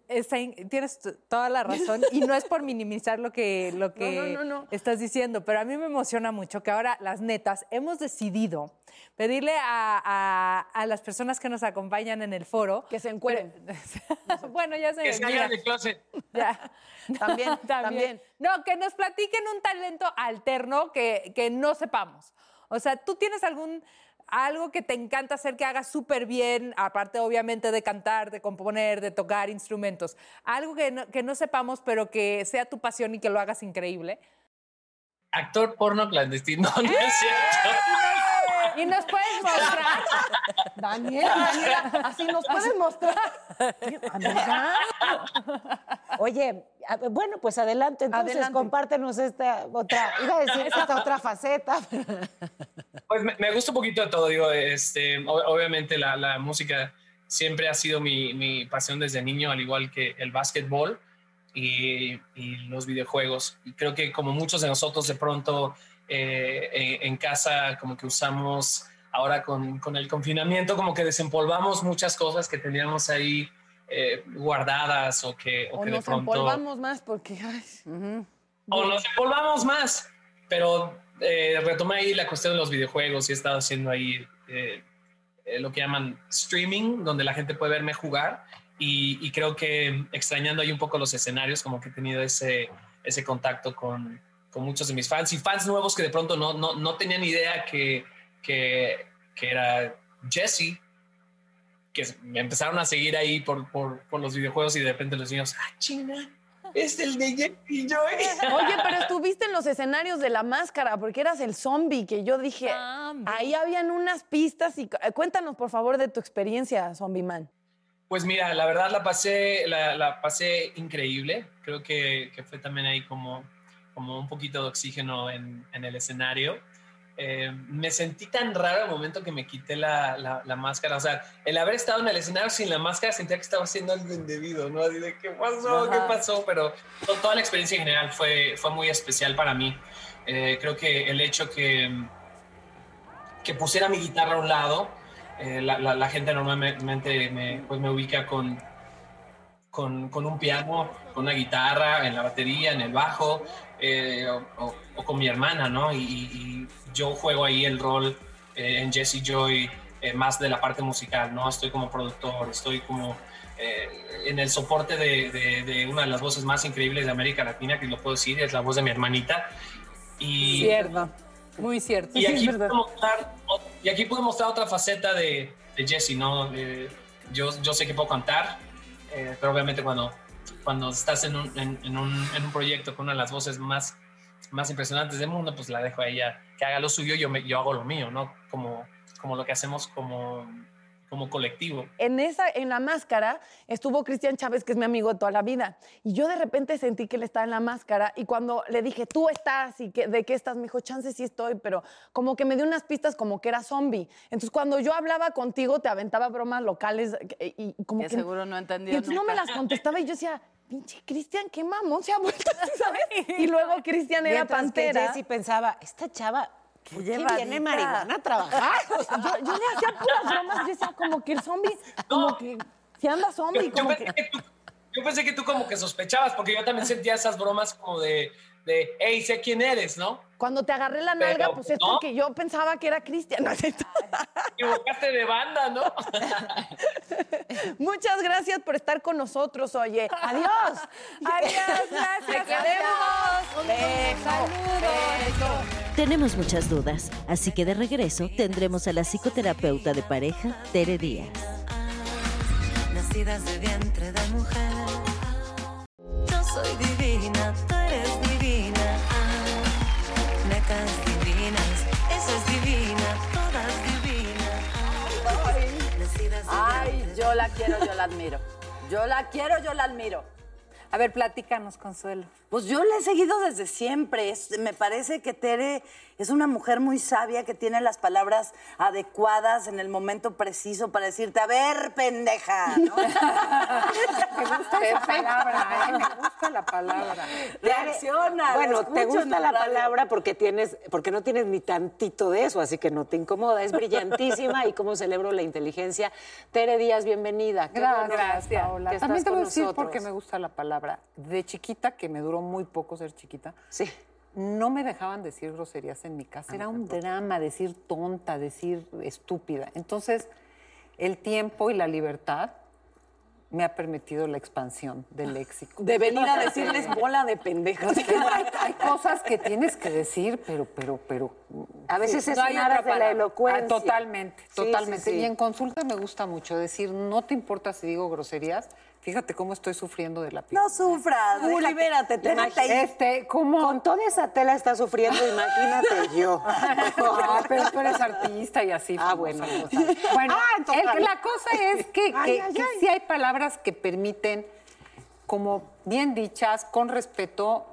está in- tienes toda la razón y no es por minimizar lo que, lo que no, no, no. estás diciendo, pero a mí me emociona mucho que ahora las netas hemos decidido pedirle a, a- a las personas que nos acompañan en el foro que se encueren. bueno, ya se Que hagan de closet. Ya. También, también. No, que nos platiquen un talento alterno que, que no sepamos. O sea, tú tienes algún algo que te encanta hacer que hagas súper bien, aparte obviamente de cantar, de componer, de tocar instrumentos. Algo que no, que no sepamos, pero que sea tu pasión y que lo hagas increíble. Actor porno clandestino, no ¡Eh! es cierto. Y nos puedes mostrar. Daniela, Daniela, así nos puedes mostrar. Amiga. Oye, bueno, pues adelante, entonces Adelante. compártenos esta otra, iba a decir esta otra faceta. Pues me, me gusta un poquito de todo, digo, este, obviamente la, la música siempre ha sido mi, mi pasión desde niño, al igual que el básquetbol y, y los videojuegos. Y creo que como muchos de nosotros de pronto eh, en, en casa como que usamos ahora con, con el confinamiento, como que desempolvamos muchas cosas que teníamos ahí eh, guardadas o que, o O que de nos pronto... empolvamos más porque... ay, o nos empolvamos más. Pero eh, retomé ahí la cuestión de los videojuegos y he estado haciendo ahí eh, eh, lo que llaman streaming, donde la gente puede verme jugar. Y, y creo que extrañando ahí un poco los escenarios, como que he tenido ese, ese contacto con, con muchos de mis fans y fans nuevos que de pronto no, no, no tenían idea que, que, que era Jesse, que me empezaron a seguir ahí por, por, por los videojuegos y de repente los niños, ¡ah, chinga! Es el de Jesse y Joy. Oye, pero estuviste en los escenarios de la máscara porque eras el zombie que yo dije, ahí habían unas pistas y eh, cuéntanos por favor de tu experiencia, Zombie Man. Pues mira, la verdad la pasé, la, la pasé increíble. Creo que, que fue también ahí como, como un poquito de oxígeno en, en el escenario. Eh, me sentí tan raro el momento que me quité la, la, la máscara. O sea, el haber estado en el escenario sin la máscara sentía que estaba haciendo algo indebido, ¿no? Así de, ¿qué pasó? ¿Qué Ajá. pasó? Pero to- toda la experiencia en general fue, fue muy especial para mí. Eh, creo que el hecho que, que pusiera mi guitarra a un lado, eh, la, la- la gente normalmente me, pues me ubica con, con, con un piano, con una guitarra, en la batería, en el bajo, eh, o, o- o con mi hermana, ¿no? Y, y yo juego ahí el rol eh, en Jesse Joy eh, más de la parte musical, ¿no? Estoy como productor, estoy como eh, en el soporte de, de- de una de las voces más increíbles de América Latina, que lo puedo decir, es la voz de mi hermanita. Y, Cierto. Muy cierto. y aquí, puedo mostrar, y aquí puedo mostrar otra faceta de, de Jesse, ¿no? Eh, yo, yo sé que puedo cantar, eh, pero obviamente cuando, cuando estás en un, en, en un, en un proyecto con una de las voces más, más impresionantes del mundo, pues la dejo a ella que haga lo suyo, yo, me, yo hago lo mío, ¿no? Como, como lo que hacemos como, como colectivo. En, esa, en la máscara estuvo Cristian Chávez, que es mi amigo de toda la vida. Y yo de repente sentí que él estaba en la máscara. Y cuando le dije, tú estás, y que, de qué estás, me dijo, chance sí estoy, pero como que me dio unas pistas como que era zombie. Entonces, cuando yo hablaba contigo, te aventaba bromas locales y, y como Que que. seguro no entendía Y entonces no me las contestaba y yo decía, pinche Cristian, qué mamón se ha vuelto, ¿sabes? Y luego Cristian era Mientras pantera. Jessy pensaba, esta chava, ¿por qué viene marihuana a trabajar? yo, yo le hacía puras bromas, yo decía como que el zombie, como que si anda zombie, yo como pensé que... que tú, yo pensé que tú como que sospechabas, porque yo también sentía esas bromas como de, de hey, sé quién eres, ¿no? Cuando te agarré la nalga, Pero, pues es ¿no? porque yo pensaba que era Cristian. equivocaste de banda, ¿no? Muchas gracias por estar con nosotros, oye. Adiós. Adiós, gracias. Te queremos. Beso. Saludos. Tenemos muchas dudas, así que de regreso tendremos a la psicoterapeuta de pareja, Tere Díaz. nacidas de vientre de mujer. Yo soy divina, tú eres divina. La quiero, yo la admiro. Yo la quiero, yo la admiro. A ver, platícanos, Consuelo. Pues yo la he seguido desde siempre. Es- me parece que Tere es una mujer muy sabia que tiene las palabras adecuadas en el momento preciso para decirte, a ver, pendeja. ¿no? Me gusta esa palabra, ¿eh? Me gusta la palabra. Reacciona. Bueno, la te gusta la radio. palabra porque tienes, porque no tienes ni tantito de eso, así que no te incomoda. Es brillantísima y cómo celebro la inteligencia. Tere Díaz, bienvenida. Qué bueno Gracias, Paola. También te voy a decir nosotros. porque me gusta la palabra. De chiquita, que me duró muy poco ser chiquita, Sí. no me dejaban decir groserías en mi casa. Era un drama decir tonta, decir estúpida. Entonces, el tiempo y la libertad me ha permitido la expansión del léxico. De venir a decirles bola de pendejas. hay, hay cosas que tienes que decir, pero, pero, pero. A veces es hay en aras otra de la elocuencia. Ah, totalmente, Sí, totalmente. sí, sí. Y en consulta me gusta mucho decir, no te importa si digo groserías. Fíjate cómo estoy sufriendo de la piel. No sufras. Tú déjate- libérate, te déjate. Este, ¿cómo? Con toda esa tela está sufriendo, imagínate yo. Ah, pero tú eres artista y así. Ah, bueno. Bueno, Ah, entonces, el- la cosa es que, Ay, que- ay, que ay. sí hay palabras que permiten, como bien dichas, con respeto,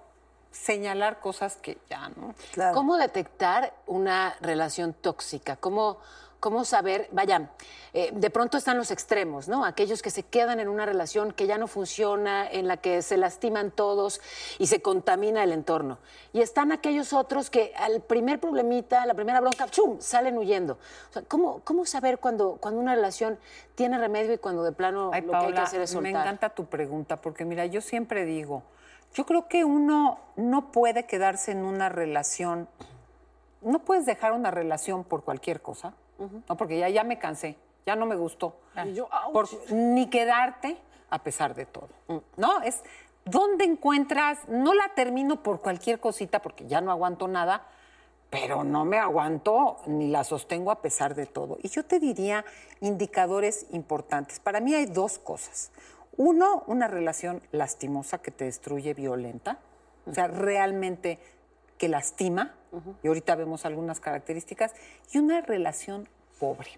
señalar cosas que ya, ¿no? Claro. ¿Cómo detectar una relación tóxica? ¿Cómo, cómo saber? Vaya, eh, de pronto están los extremos, ¿no? Aquellos que se quedan en una relación que ya no funciona, en la que se lastiman todos y se contamina el entorno. Y están aquellos otros que al primer problemita, a la primera bronca, ¡chum! salen huyendo. O sea, ¿cómo, cómo saber cuando, cuando una relación tiene remedio y cuando de plano Ay, lo que hay que hacer es me soltar? encanta tu pregunta, porque mira, yo siempre digo, yo creo que uno no puede quedarse en una relación, no puedes dejar una relación por cualquier cosa, no, porque ya, ya me cansé, ya no me gustó, Y yo, ouch. Por- ni quedarte a pesar de todo, ¿no? Es dónde encuentras, no la termino por cualquier cosita, porque ya no aguanto nada, pero no me aguanto ni la sostengo a pesar de todo. Y yo te diría indicadores importantes. Para mí hay dos cosas. Uno, una relación lastimosa que te destruye, violenta, o sea, realmente que lastima, y ahorita vemos algunas características, y una relación pobre.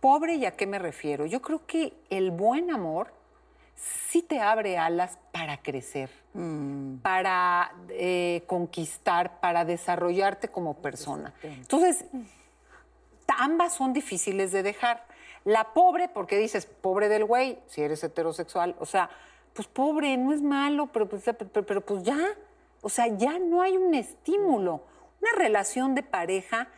Pobre, ¿y a qué me refiero? Yo creo que el buen amor sí te abre alas para crecer, para eh, conquistar, para desarrollarte como persona. Entonces, ambas son difíciles de dejar. La pobre, porque dices, pobre del güey, si eres heterosexual, o sea, pues pobre, no es malo, pero pues, pero- pero, pues ya, o sea, ya no hay un estímulo. Una relación de pareja,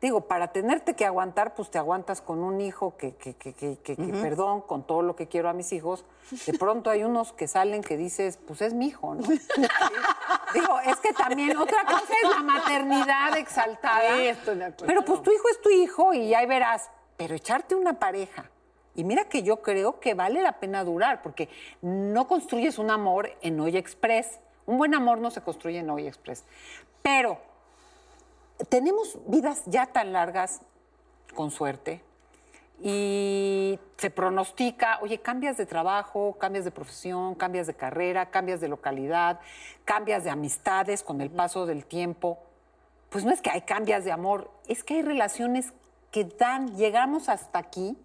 digo, para tenerte que aguantar, pues te aguantas con un hijo que, que, que, que- que- que, perdón, con todo lo que quiero a mis hijos, de pronto hay unos que salen que dices, pues es mi hijo, ¿no? Digo, es que también otra cosa es la maternidad exaltada. Sí, estoy de acuerdo. Pero pues tu hijo es tu hijo y ahí verás. Pero echarte una pareja. Y mira que yo creo que vale la pena durar, porque no construyes un amor en Hoy Express. Un buen amor no se construye en Hoy Express. Pero tenemos vidas ya tan largas, con suerte, y se pronostica, oye, cambias de trabajo, cambias de profesión, cambias de carrera, cambias de localidad, cambias de amistades con el paso del tiempo. Pues no es que hay cambias de amor, es que hay relaciones que dan, llegamos hasta aquí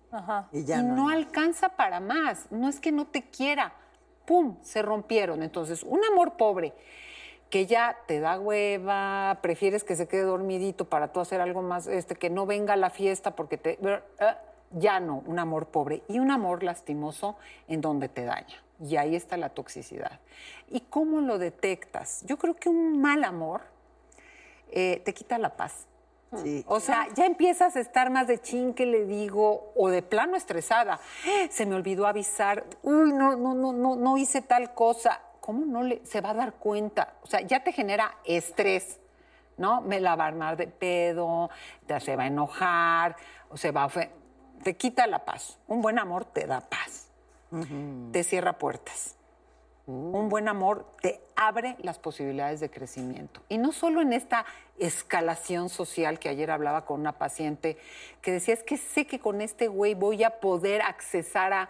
Y y, ya no, no. alcanza para más. No es que no te quiera. ¡Pum! Se rompieron. Entonces, un amor pobre que ya te da hueva, prefieres que se quede dormidito para tú hacer algo más, este, que no venga a la fiesta porque te... eh, ya no, un amor pobre. Y un amor lastimoso en donde te daña. Y ahí está la toxicidad. ¿Y cómo lo detectas? Yo creo que un mal amor eh, te quita la paz. Sí. O sea, ya empiezas a estar más de chin que le digo, o de plano estresada. Se me olvidó avisar, uy, no, no, no, no, no hice tal cosa. ¿Cómo no le se va a dar cuenta? O sea, ya te genera estrés, ¿no? Me la va a armar de pedo, te se va a enojar, o se va a te quita la paz. Un buen amor te da paz. Te cierra puertas. Un buen amor te abre las posibilidades de crecimiento. Y no solo en esta escalación social que ayer hablaba con una paciente que decía, es que sé que con este güey voy a poder accesar a,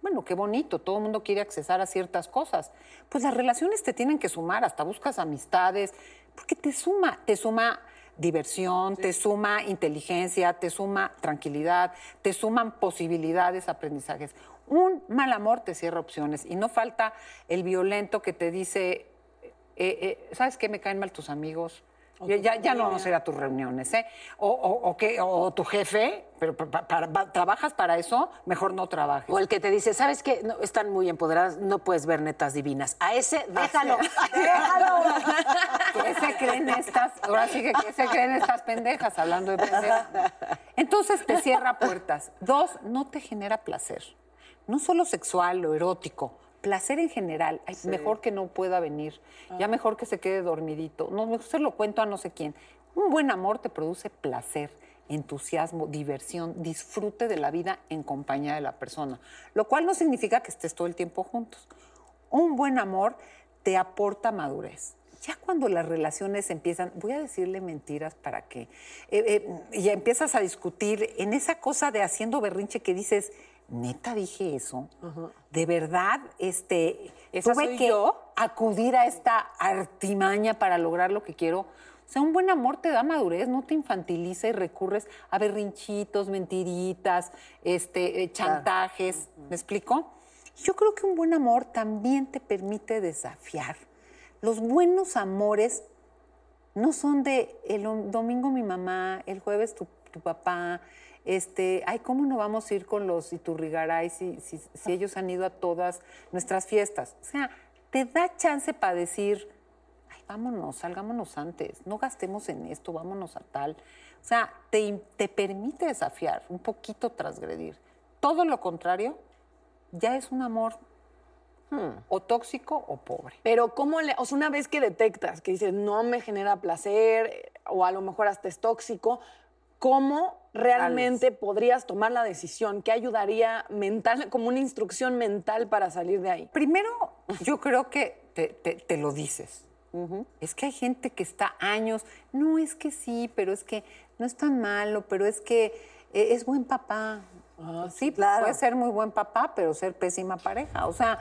bueno, qué bonito, todo el mundo quiere accesar a ciertas cosas. Pues las relaciones te tienen que sumar, hasta buscas amistades, porque te suma, te suma diversión, te suma inteligencia, te suma tranquilidad, te suman posibilidades, aprendizajes. Un mal amor te cierra opciones y no falta el violento que te dice, eh, eh, ¿sabes qué? Me caen mal tus amigos. Ya, no vamos a ir a tus reuniones, ¿eh? O, o- o que- o tu jefe, pero pa- pa- para- pa- trabajas para eso, mejor no trabajes. O el que te dice, ¿sabes qué? No, están muy empoderadas, no puedes ver netas divinas. A ese, déjalo. déjalo. ¿Qué se creen estas? Ahora sí que ¿qué se creen estas pendejas hablando de pendejas? Entonces te cierra puertas. Dos, no te genera placer. No solo sexual o erótico, placer en general. Ay, Mejor que no pueda venir. Ya mejor que se quede dormidito. No, mejor se lo cuento a no sé quién. Un buen amor te produce placer, entusiasmo, diversión, disfrute de la vida en compañía de la persona. Lo cual no significa que estés todo el tiempo juntos. Un buen amor te aporta madurez. Ya cuando las relaciones empiezan, voy a decirle mentiras para que, eh, eh, y ya empiezas a discutir en esa cosa de haciendo berrinche que dices, neta dije eso, de verdad, este, ¿Esa tuve soy que yo? acudir a esta artimaña para lograr lo que quiero. O sea, un buen amor te da madurez, no te infantiliza y recurres a berrinchitos, mentiritas, este, eh, chantajes. ¿Me explico? Yo creo que un buen amor también te permite desafiar. Los buenos amores no son de el dom- domingo mi mamá, el jueves tu, tu papá, este, ay, ¿cómo no vamos a ir con los Iturrigaray si, si, si ellos han ido a todas nuestras fiestas? O sea, te da chance para decir, ay, vámonos, salgámonos antes, no gastemos en esto, vámonos a tal. O sea, te, te permite desafiar, un poquito transgredir. Todo lo contrario, ya es un amor o tóxico o pobre. Pero ¿cómo le, o sea, una vez que detectas que dices no me genera placer eh, o a lo mejor hasta es tóxico, ¿cómo realmente podrías tomar la decisión? ¿Qué ayudaría mental, como una instrucción mental para salir de ahí? Primero, yo creo que te, te- te lo dices. Es que hay gente que está años, no es que sí, pero es que no es tan malo, pero es que eh, es buen papá. sí, puede ser muy buen papá, pero ser pésima pareja. O sea,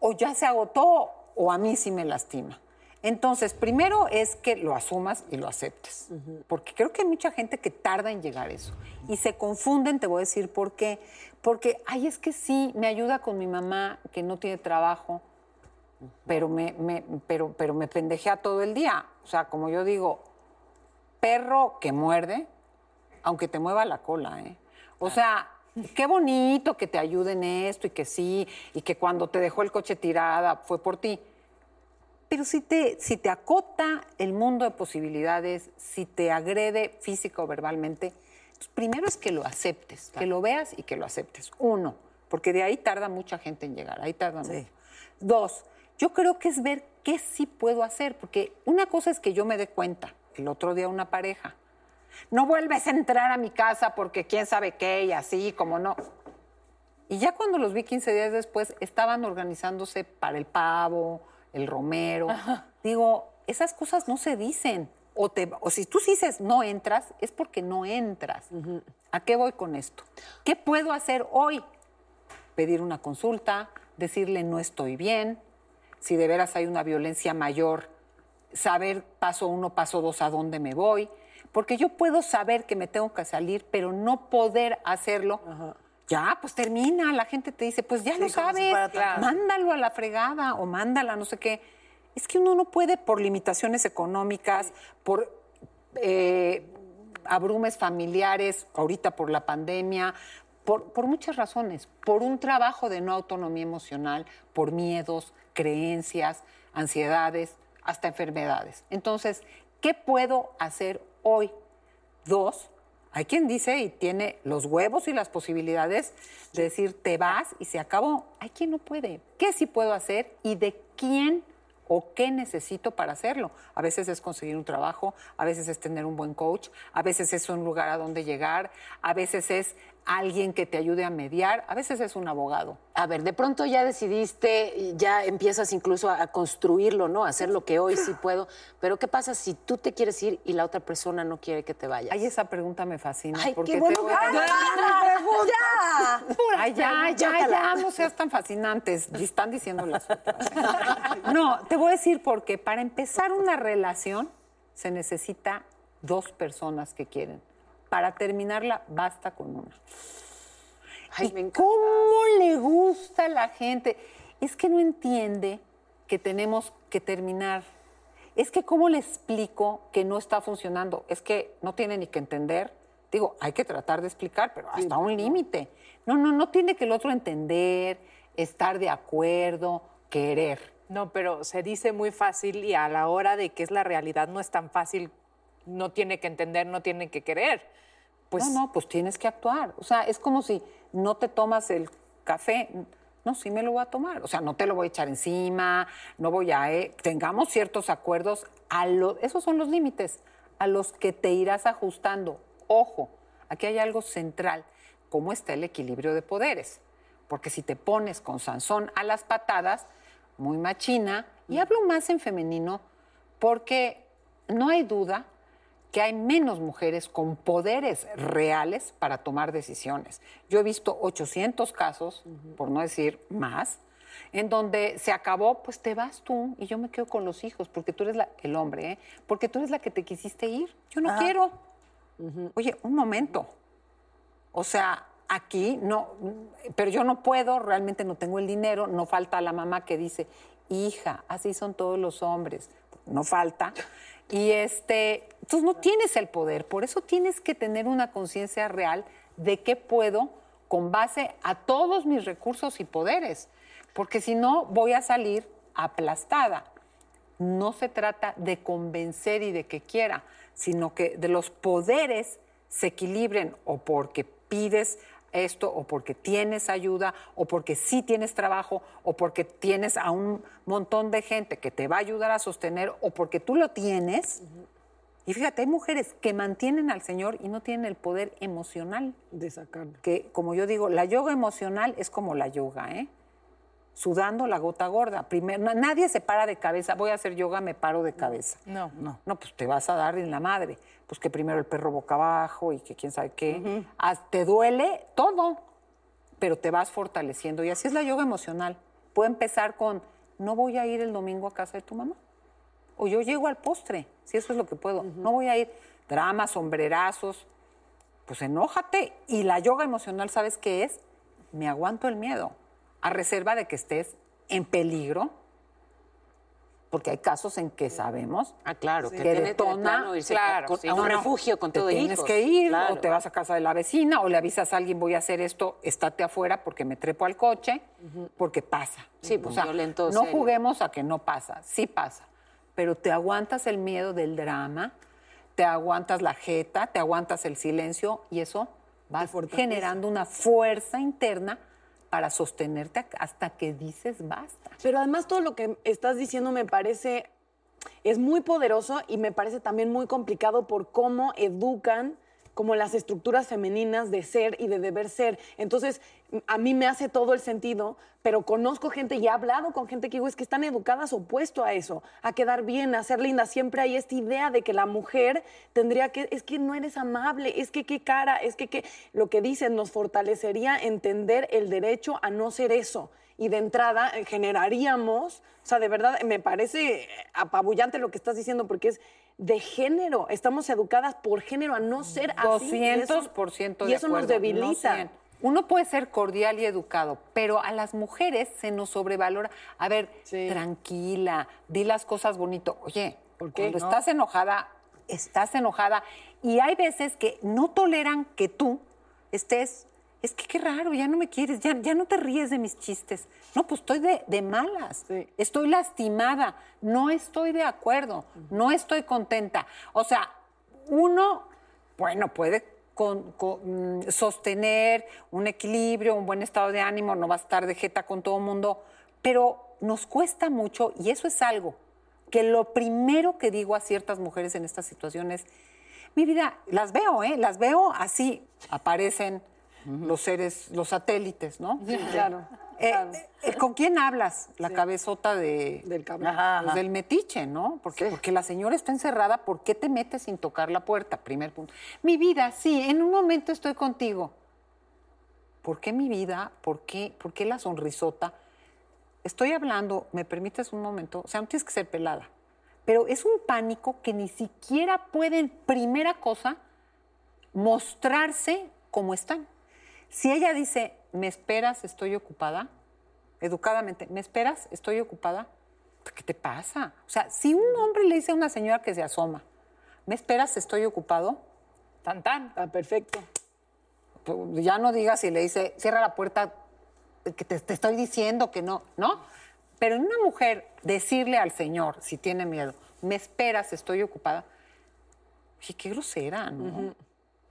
o ya se agotó o a mí sí me lastima. Entonces, primero es que lo asumas y lo aceptes, porque creo que hay mucha gente que tarda en llegar a eso y se confunden, te voy a decir por qué, porque, ay, es que sí, me ayuda con mi mamá que no tiene trabajo, pero me, me- pero, pero me pendejea todo el día. O sea, como yo digo, perro que muerde, aunque te mueva la cola, ¿eh? O sea, qué bonito que te ayuden esto y que sí, y que cuando te dejó el coche tirada fue por ti. Pero si te, si te acota el mundo de posibilidades, si te agrede física o verbalmente, entonces primero es que lo aceptes, que lo veas y que lo aceptes. Uno, porque de ahí tarda mucha gente en llegar, ahí tarda mucho. Dos, yo creo que es ver qué sí puedo hacer, porque una cosa es que yo me dé cuenta, el otro día una pareja, no vuelves a entrar a mi casa porque quién sabe qué y así, como no. Y ya cuando los vi 15 días después, estaban organizándose para el pavo, el romero. Digo, esas cosas no se dicen. O, te, o si tú dices no entras, es porque no entras. ¿A qué voy con esto? ¿Qué puedo hacer hoy? Pedir una consulta, decirle no estoy bien, si de veras hay una violencia mayor, saber paso uno, paso dos, a dónde me voy. Porque yo puedo saber que me tengo que salir, pero no poder hacerlo. Ya, pues termina. La gente te dice, pues ya Sí, lo sabes, mándalo a la fregada o mándala, no sé qué. Es que uno no puede por limitaciones económicas, por eh, abrumes familiares, ahorita por la pandemia, por, por muchas razones, por un trabajo de no autonomía emocional, por miedos, creencias, ansiedades, hasta enfermedades. Entonces, ¿qué puedo hacer hoy? Dos, hay quien dice y tiene los huevos y las posibilidades de decir te vas y se acabó. Hay quien no puede. ¿Qué sí puedo hacer y de quién o qué necesito para hacerlo? A veces es conseguir un trabajo, a veces es tener un buen coach, a veces es un lugar a donde llegar, a veces es alguien que te ayude a mediar, a veces es un abogado. A ver, de pronto ya decidiste, ya empiezas incluso a, a construirlo, ¿no? A hacer lo que hoy sí puedo. Pero ¿qué pasa si tú te quieres ir y la otra persona no quiere que te vayas? Ay, esa pregunta me fascina. Ay, porque qué te bueno voy que a- te hagas ¡Ya! Ay, ya, ya, ya, no seas tan fascinantes. Y Están diciendo las otras. No, te voy a decir porque para empezar una relación se necesita dos personas que quieren. Para terminarla, basta con una. Ay, ¿Y me encanta. ¿Cómo le gusta a la gente? Es que no entiende que tenemos que terminar. Es que ¿cómo le explico que no está funcionando? Es que no tiene ni que entender. Digo, hay que tratar de explicar, pero hasta un límite. No, no, no tiene que el otro entender, estar de acuerdo, querer. No, pero se dice muy fácil y a la hora de que es la realidad no es tan fácil. No tiene que entender, no tiene que querer. Pues no, no, pues tienes que actuar. O sea, es como si no te tomas el café. No, sí me lo voy a tomar. O sea, no te lo voy a echar encima, no voy a... eh, tengamos ciertos acuerdos. A lo, esos son los límites a los que te irás ajustando. Ojo, aquí hay algo central. ¿Cómo está el equilibrio de poderes? Porque si te pones con Sansón a las patadas, muy machina, y hablo más en femenino, porque no hay duda que hay menos mujeres con poderes reales para tomar decisiones. Yo he visto 800 casos, por no decir más, en donde se acabó, pues te vas tú y yo me quedo con los hijos, porque tú eres la- el hombre, ¿eh? porque tú eres la que te quisiste ir. Yo no quiero. Oye, un momento. O sea, aquí no, pero yo no puedo, realmente no tengo el dinero, no falta la mamá que dice, hija, así son todos los hombres, no falta. Y este, tú no tienes el poder, por eso tienes que tener una conciencia real de qué puedo con base a todos mis recursos y poderes, porque si no voy a salir aplastada. No se trata de convencer y de que quiera, sino que de los poderes se equilibren o porque pides esto o porque tienes ayuda o porque sí tienes trabajo o porque tienes a un montón de gente que te va a ayudar a sostener o porque tú lo tienes. Y fíjate, hay mujeres que mantienen al Señor y no tienen el poder emocional. De sacarlo. Que, como yo digo, la yoga emocional es como la yoga, ¿eh? Sudando la gota gorda. Primero, na- nadie se para de cabeza. Voy a hacer yoga, me paro de cabeza. no. No. No, pues te vas a dar en la madre. Pues que primero el perro boca abajo y que quién sabe qué. Haz- Te duele todo, pero te vas fortaleciendo. Y así es la yoga emocional. Puede empezar con, no voy a ir el domingo a casa de tu mamá. O yo llego al postre, si eso es lo que puedo. No voy a ir. Dramas, sombrerazos. Pues enójate. Y la yoga emocional, ¿sabes qué es? Me aguanto el miedo. A reserva de que estés en peligro. Porque hay casos en que sabemos Ah, claro, que que de detona, irse claro, a, con- sí, a un no, refugio con te todo tienes hijos. que ir Claro. o te vas a casa de la vecina o le avisas a alguien voy a hacer esto, estate afuera porque me trepo al coche, porque pasa. Sí, pues, violento, no serio. juguemos a que no pasa, sí pasa, pero te aguantas el miedo del drama, te aguantas la jeta, te aguantas el silencio y eso va generando una fuerza interna para sostenerte hasta que dices basta. Pero además todo lo que estás diciendo me parece, es muy poderoso y me parece también muy complicado por cómo educan como las estructuras femeninas de ser y de deber ser. Entonces, a mí me hace todo el sentido, pero conozco gente y he hablado con gente que digo, es que están educadas opuesto a eso, a quedar bien, a ser linda. Siempre hay esta idea de que la mujer tendría que, es que no eres amable, es que qué cara, es que qué, lo que dicen nos fortalecería entender el derecho a no ser eso. Y de entrada eh, generaríamos, o sea, de verdad me parece apabullante lo que estás diciendo, porque es de género. Estamos educadas por género a no ser así. y eso- 200% de Y eso nos debilita. no 100. Uno puede ser cordial y educado, pero a las mujeres se nos sobrevalora. A ver, tranquila, di las cosas bonito. Oye, cuando No. estás enojada, estás enojada. Y hay veces que no toleran que tú estés. Es que qué raro, ya no me quieres, ya, ya no te ríes de mis chistes. No, pues estoy de, de malas, estoy lastimada, no estoy de acuerdo, no estoy contenta. O sea, uno, bueno, puede con- con, mm, sostener un equilibrio, un buen estado de ánimo, no va a estar de jeta con todo el mundo, pero nos cuesta mucho y eso es algo que lo primero que digo a ciertas mujeres en estas situaciones, mi vida, las veo, ¿eh? Las veo así, aparecen los seres, los satélites, ¿no? Claro. Eh, claro. eh, ¿Con quién hablas? La cabezota de, Del pues, del metiche, ¿no? Porque, porque la señora está encerrada, ¿por qué te metes sin tocar la puerta? Primer punto. Mi vida, sí, en un momento estoy contigo. ¿Por qué mi vida? ¿Por qué, por qué la sonrisota? Estoy hablando, ¿me permites un momento? O sea, no tienes que ser pelada. Pero es un pánico que ni siquiera pueden, primera cosa, mostrarse como están. Si ella dice, ¿me esperas? Estoy ocupada, educadamente, ¿me esperas? Estoy ocupada. ¿Qué te pasa? O sea, si un hombre le dice a una señora que se asoma, ¿me esperas? Estoy ocupado. Tan, tan. Ah, perfecto. Pues, ya no digas si le dice, cierra la puerta, que te, te estoy diciendo que no, ¿no? Pero en una mujer decirle al señor, si tiene miedo, ¿me esperas? Estoy ocupada. Oye, qué grosera, ¿no?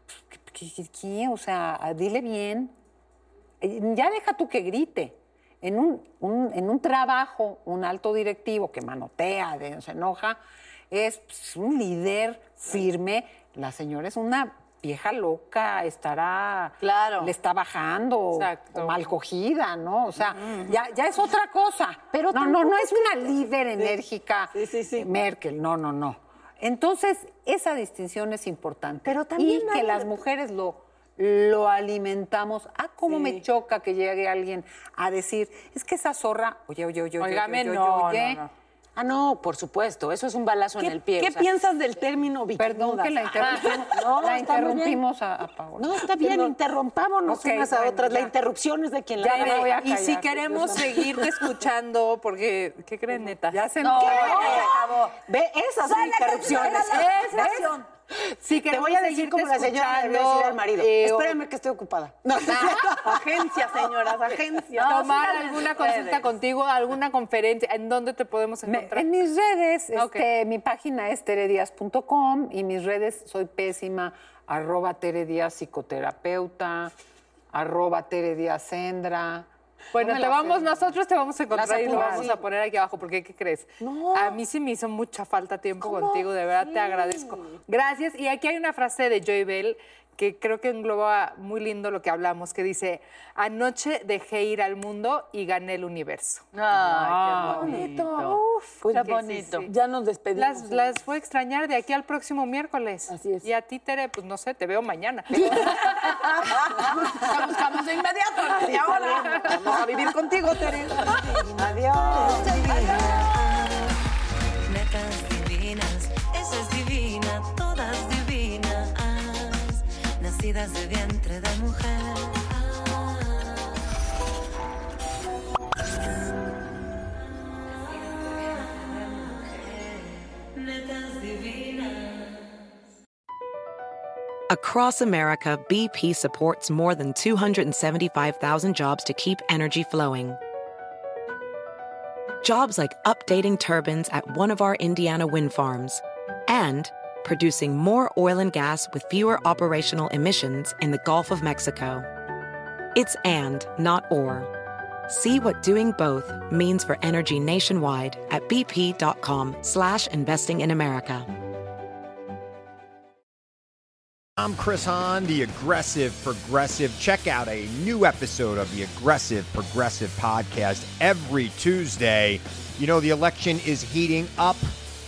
¿Qué, qué- qué- qué? O sea, dile bien. Eh, Ya deja tú que grite. En un, un- en un trabajo, un alto directivo que manotea, de- se enoja, es pues, un líder firme. La señora es una vieja loca, estará. Claro. Le está bajando, Exacto. o mal cogida, ¿no? O sea, ya, ya es otra cosa. Pero no, no, no es una líder enérgica. Sí, sí, sí. Merkel, no, no, no. Entonces, esa distinción es importante. Pero también y que las mujeres lo, lo alimentamos. Ah, cómo me choca que llegue alguien a decir, es que esa zorra, oye, oye, oye, oye, Óigame, oye, oye, no, oye. no, no. Ah, no, por supuesto, eso es un balazo en ¿Qué, el pie. qué o sea, piensas del término Perdón que la interrumpimos, No, la interrumpimos a, a Paola. No, está bien, interrumpámonos Ok, unas a otras. La ya. interrupción es de quien Ya la me voy a y si callar. queremos seguirte escuchando, porque, ¿qué creen, neta? Ya se No, se acabó. Ve, esas son interrupciones. Esas Si Te voy a decir como la señora le voy a decir al marido. eh, Espérame que estoy ocupada. No, Agencias, señoras, agencias. tomar alguna consulta redes. contigo, alguna conferencia, ¿en dónde te podemos Me- encontrar? en mis redes, Ok. este, mi página es teredias.com y mis redes soy pésima, arroba teredias psicoterapeuta, arroba teredias sendra. Bueno, No te vamos, sé. nosotros te vamos a encontrar y lo vamos a poner aquí abajo, porque ¿qué crees? A mí sí me hizo mucha falta tiempo contigo, de verdad te agradezco. Gracias. Y aquí hay una frase de Joy Bell que creo que engloba muy lindo lo que hablamos, que dice, anoche dejé ir al mundo y gané el universo. Ay, qué bonito. Uf, Pues qué bonito. Ya nos despedimos. Las, las voy a extrañar de aquí al próximo miércoles. Así es. Y a ti, Tere, pues no sé, te veo mañana. La buscamos de inmediato. Y ahora vamos a vivir contigo, Teresa. Adiós. Netas nacidas de vientre de mujer. Across America, BP supports more than 275,000 jobs to keep energy flowing. Jobs like updating turbines at one of our Indiana wind farms and producing more oil and gas with fewer operational emissions in the Gulf of Mexico. It's and, not or. See what doing both means for energy nationwide at bp.com slash investing in America. I'm Chris Hahn, the Aggressive Progressive. Check out a new episode of the Aggressive Progressive podcast every Tuesday. You know, the election is heating up